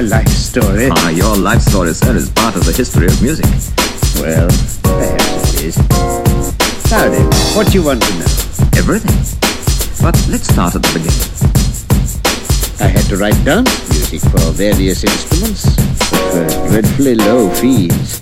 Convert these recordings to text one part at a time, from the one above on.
my life story. Ah, your life story, sir, is part of the history of music. Well, perhaps it is. Now then, what do you want to know? Everything. But let's start at the beginning. I had to write dance music for various instruments for dreadfully low fees.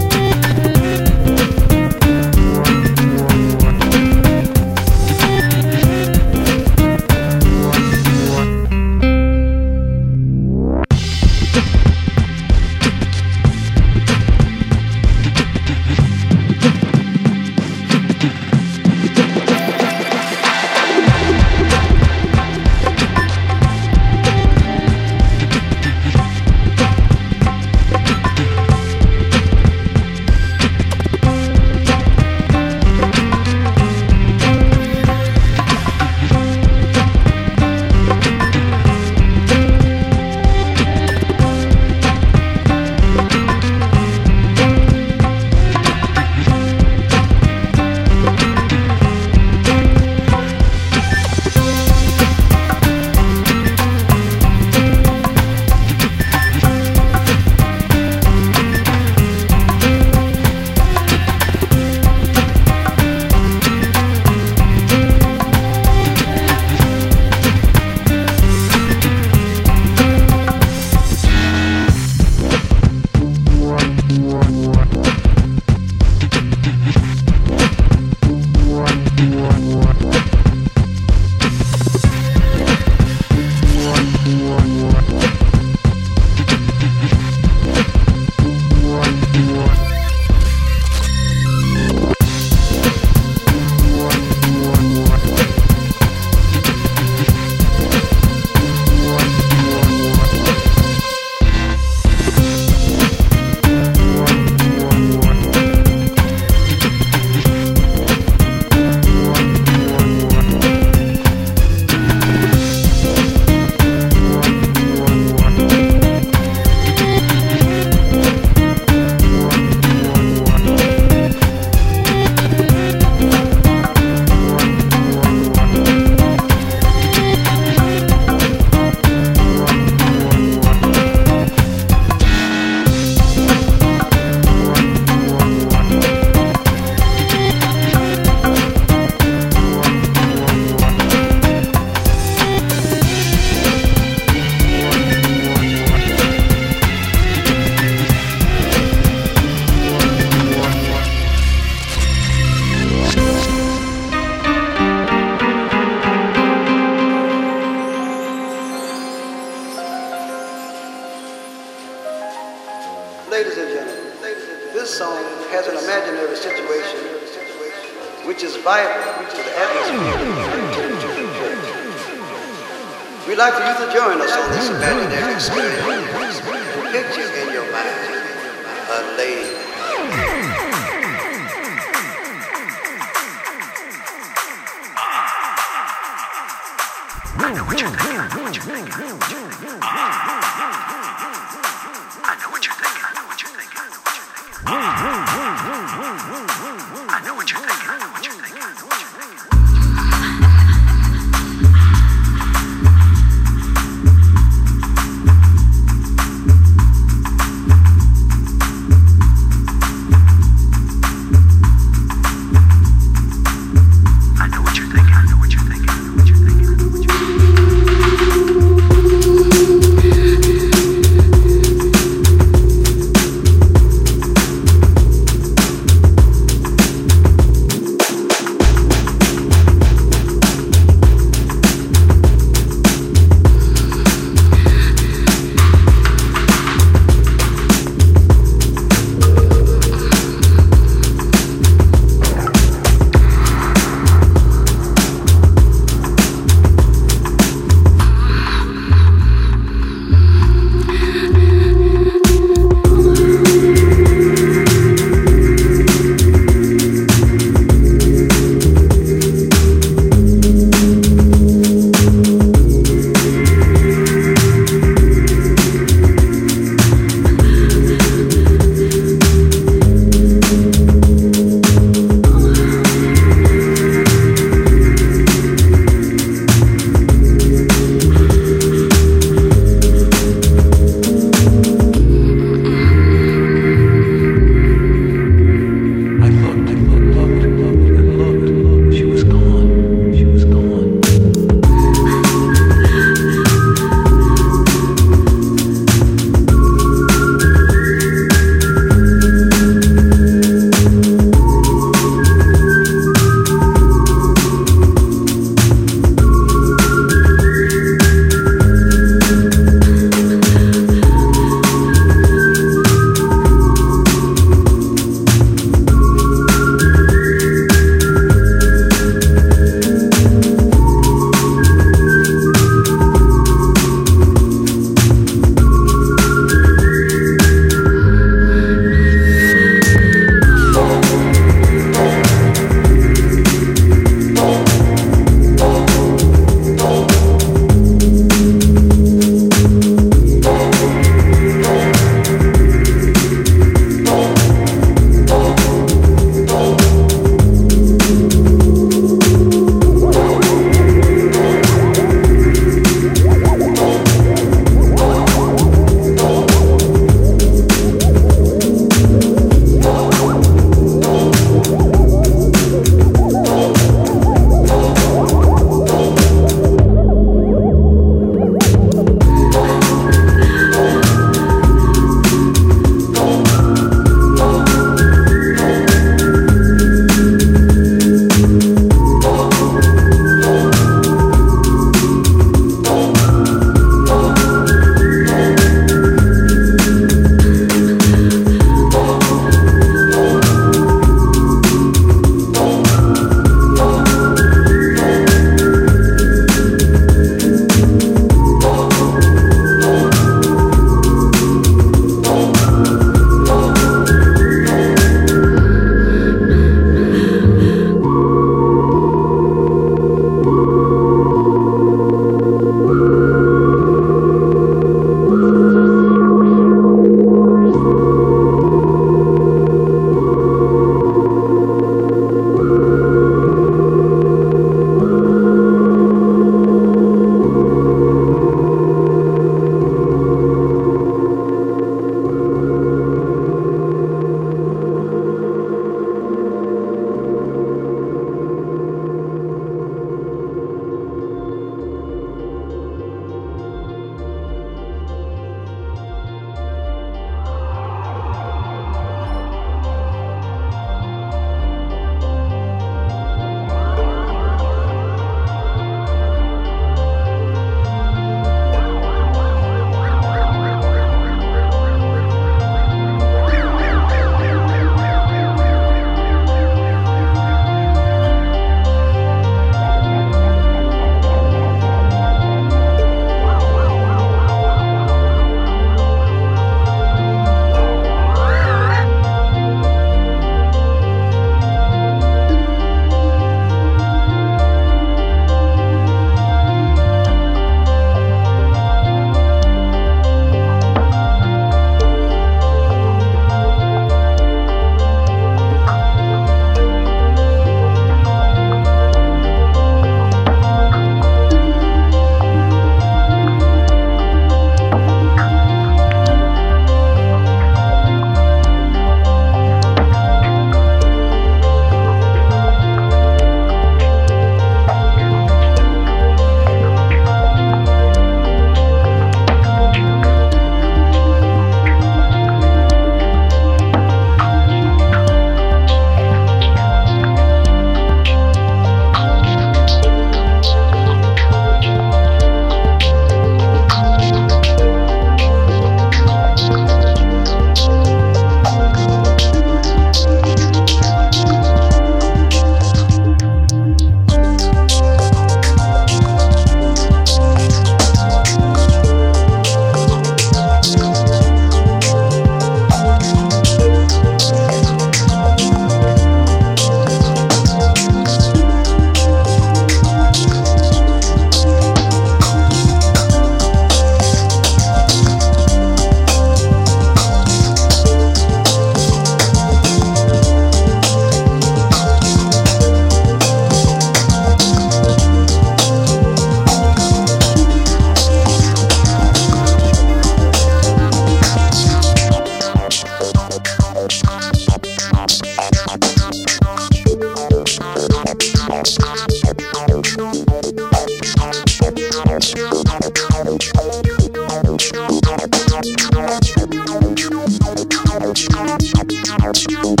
Thank you.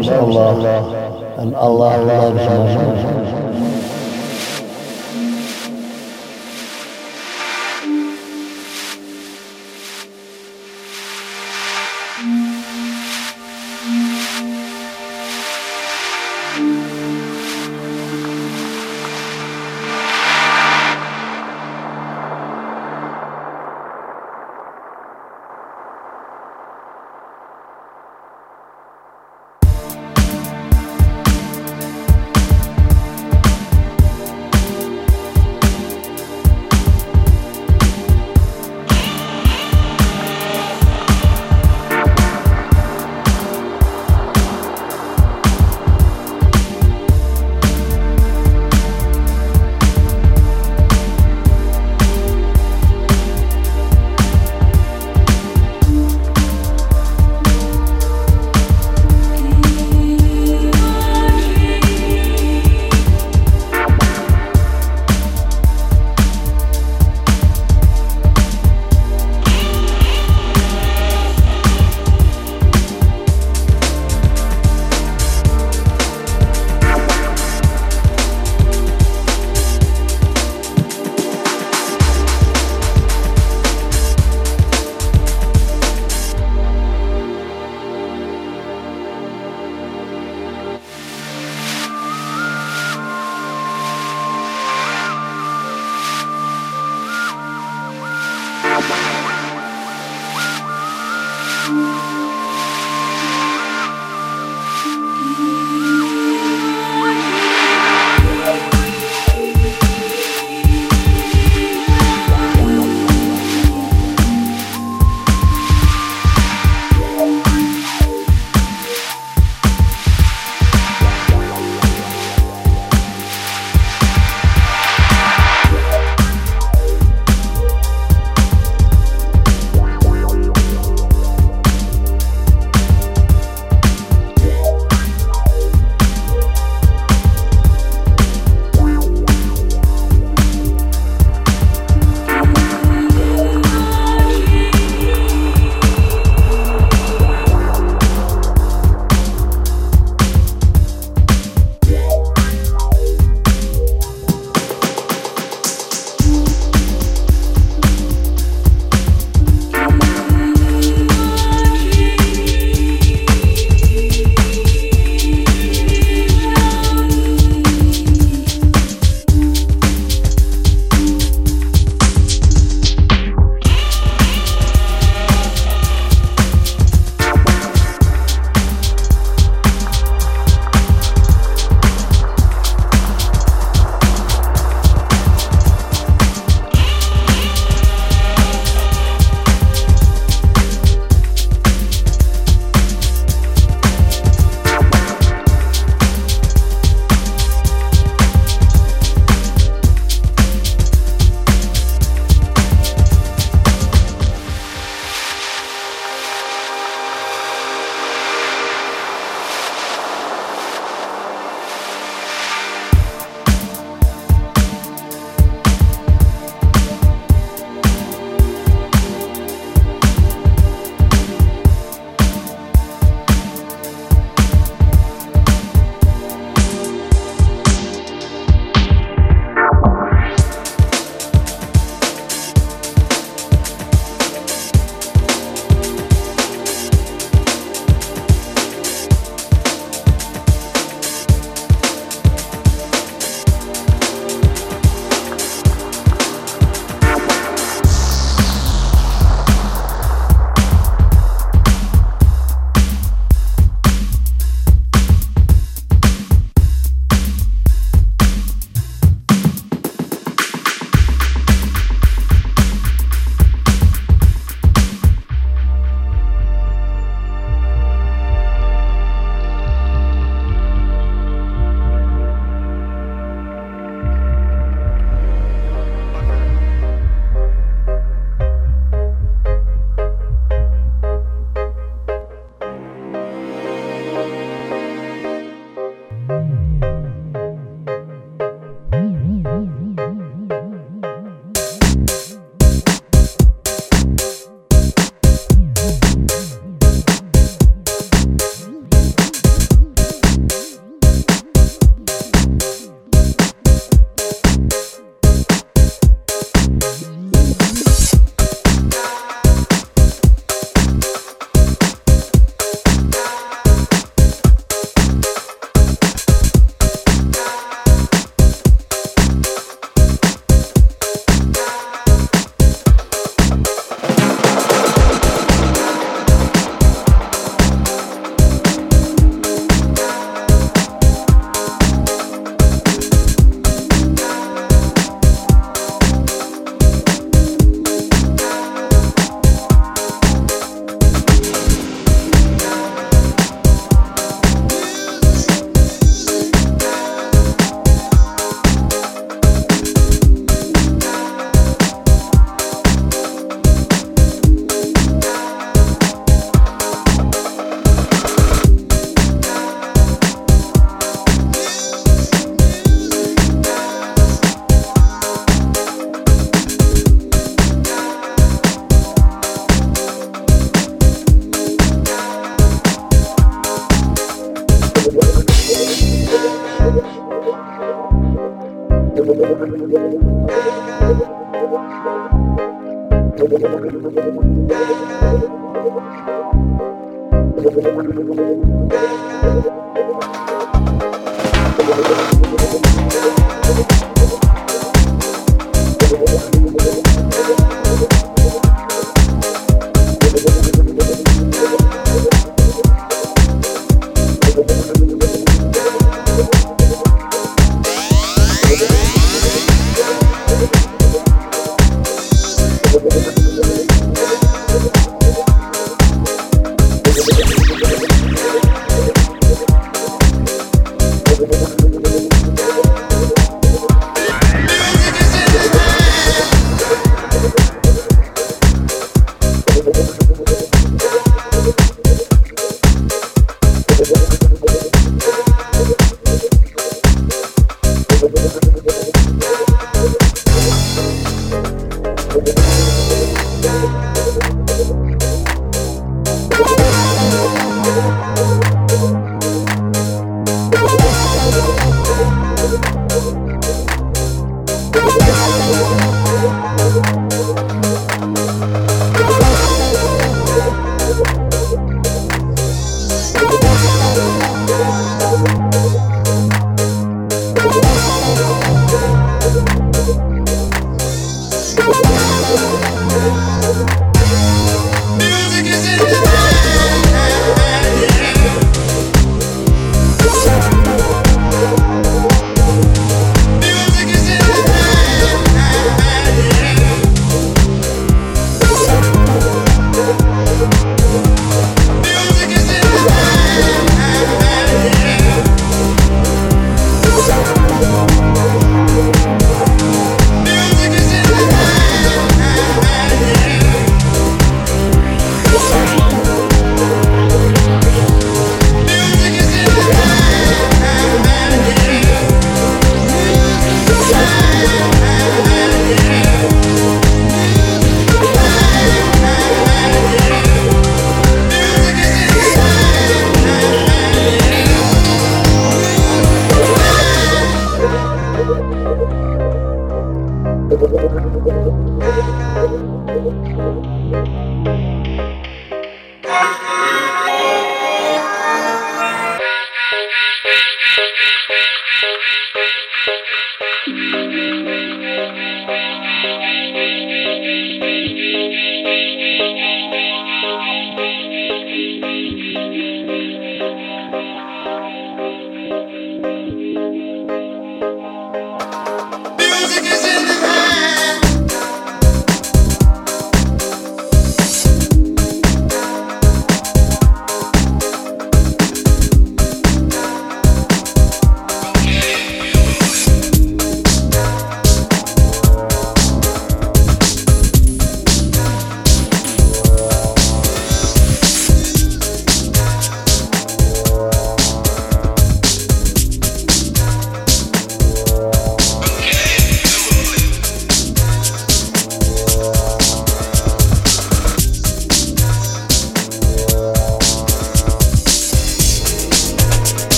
Loves Allah, and Allah loves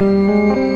Música